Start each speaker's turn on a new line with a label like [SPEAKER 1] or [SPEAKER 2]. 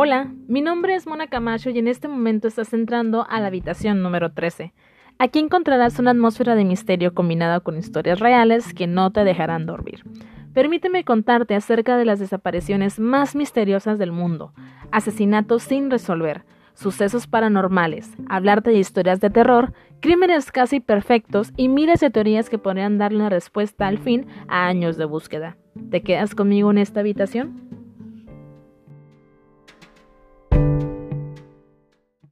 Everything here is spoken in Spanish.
[SPEAKER 1] Hola, mi nombre es Mona Camacho y en este momento estás entrando a la habitación número 13. Aquí encontrarás una atmósfera de misterio combinada con historias reales que no te dejarán dormir. Permíteme contarte acerca de las desapariciones más misteriosas del mundo, asesinatos sin resolver, sucesos paranormales, hablarte de historias de terror, crímenes casi perfectos y miles de teorías que podrían darle una respuesta al fin a años de búsqueda. ¿Te quedas conmigo en esta habitación?